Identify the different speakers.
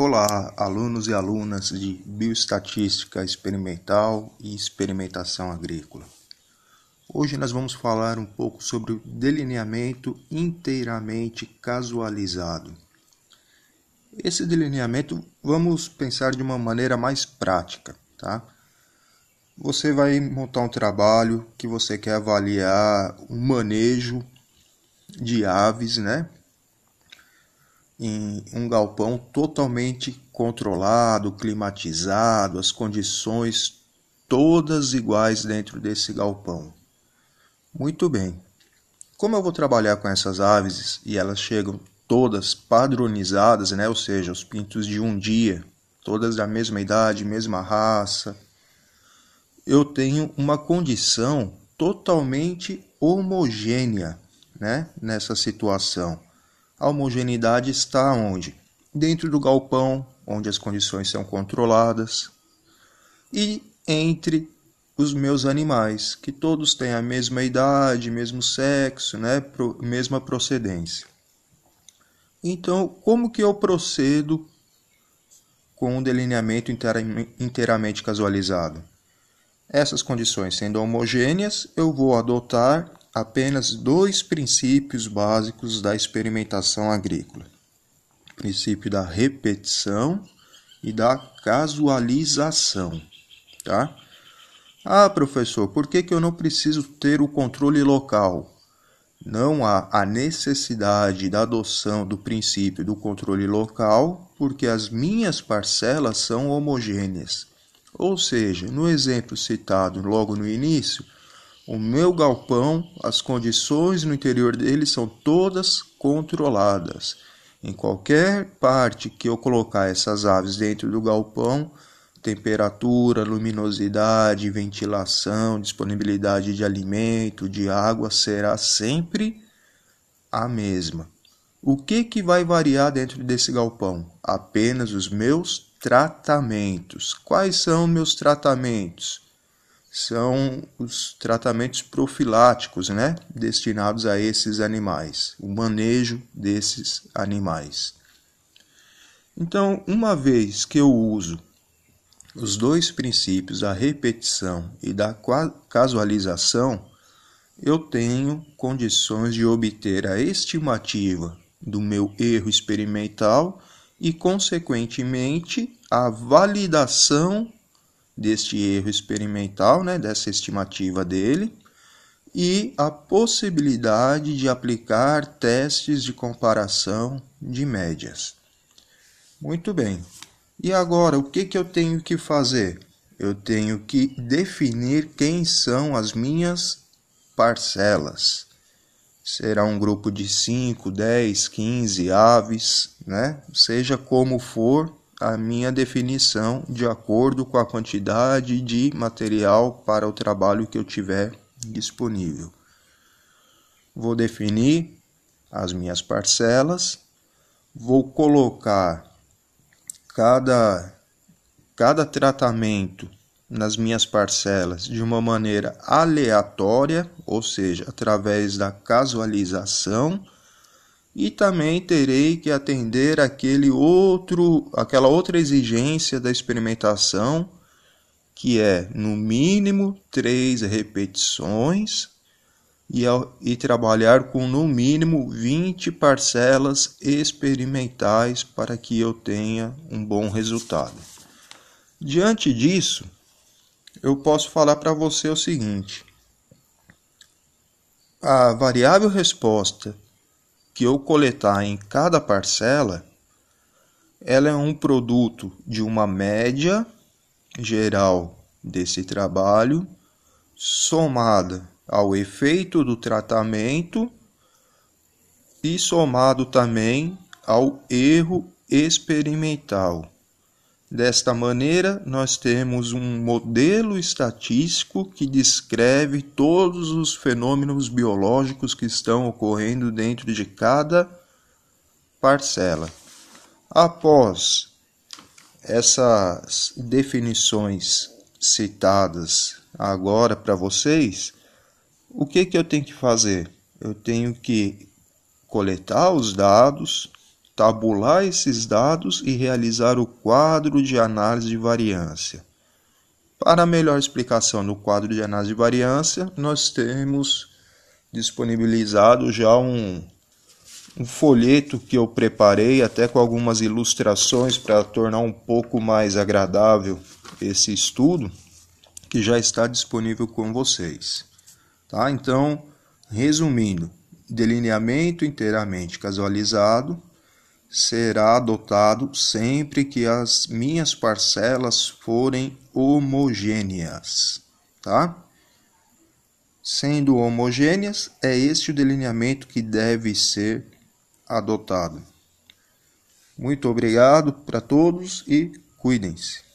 Speaker 1: Olá, alunos e alunas de Bioestatística Experimental e Experimentação Agrícola. Hoje nós vamos falar um pouco sobre o delineamento inteiramente casualizado. Esse delineamento vamos pensar de uma maneira mais prática, tá? Você vai montar um trabalho que você quer avaliar o manejo de aves, né? Em um galpão totalmente controlado, climatizado, as condições todas iguais dentro desse galpão. Muito bem. Como eu vou trabalhar com essas aves e elas chegam todas padronizadas, né? ou seja, os pintos de um dia, todas da mesma idade, mesma raça, eu tenho uma condição totalmente homogênea né? nessa situação. A homogeneidade está onde? Dentro do galpão, onde as condições são controladas, e entre os meus animais, que todos têm a mesma idade, mesmo sexo, né, mesma procedência. Então, como que eu procedo com um delineamento inteiramente casualizado? Essas condições sendo homogêneas, eu vou adotar apenas dois princípios básicos da experimentação agrícola: o princípio da repetição e da casualização, tá? Ah, professor, por que, que eu não preciso ter o controle local? Não há a necessidade da adoção do princípio do controle local, porque as minhas parcelas são homogêneas. Ou seja, no exemplo citado logo no início, o meu galpão, as condições no interior dele são todas controladas. Em qualquer parte que eu colocar essas aves dentro do galpão, temperatura, luminosidade, ventilação, disponibilidade de alimento, de água será sempre a mesma. O que, que vai variar dentro desse galpão? Apenas os meus tratamentos. Quais são meus tratamentos? São os tratamentos profiláticos, né, destinados a esses animais, o manejo desses animais. Então, uma vez que eu uso os dois princípios, a repetição e da casualização, eu tenho condições de obter a estimativa do meu erro experimental e, consequentemente, a validação deste erro experimental, né, dessa estimativa dele, e a possibilidade de aplicar testes de comparação de médias. Muito bem. E agora, o que, que eu tenho que fazer? Eu tenho que definir quem são as minhas parcelas. Será um grupo de 5, 10, 15 aves, né? Seja como for, a minha definição de acordo com a quantidade de material para o trabalho que eu tiver disponível. Vou definir as minhas parcelas, vou colocar cada, cada tratamento nas minhas parcelas de uma maneira aleatória, ou seja, através da casualização e também terei que atender aquele outro, aquela outra exigência da experimentação, que é no mínimo três repetições e, e trabalhar com no mínimo 20 parcelas experimentais para que eu tenha um bom resultado. Diante disso, eu posso falar para você o seguinte: a variável resposta que eu coletar em cada parcela, ela é um produto de uma média geral desse trabalho somada ao efeito do tratamento e somado também ao erro experimental. Desta maneira, nós temos um modelo estatístico que descreve todos os fenômenos biológicos que estão ocorrendo dentro de cada parcela. Após essas definições citadas agora para vocês, o que, que eu tenho que fazer? Eu tenho que coletar os dados, tabular esses dados e realizar o quadro de análise de variância. Para melhor explicação no quadro de análise de variância, nós temos disponibilizado já um, um folheto que eu preparei, até com algumas ilustrações para tornar um pouco mais agradável esse estudo, que já está disponível com vocês. Tá? Então, resumindo, delineamento inteiramente casualizado será adotado sempre que as minhas parcelas forem homogêneas, tá? Sendo homogêneas, é este o delineamento que deve ser adotado. Muito obrigado para todos e cuidem-se.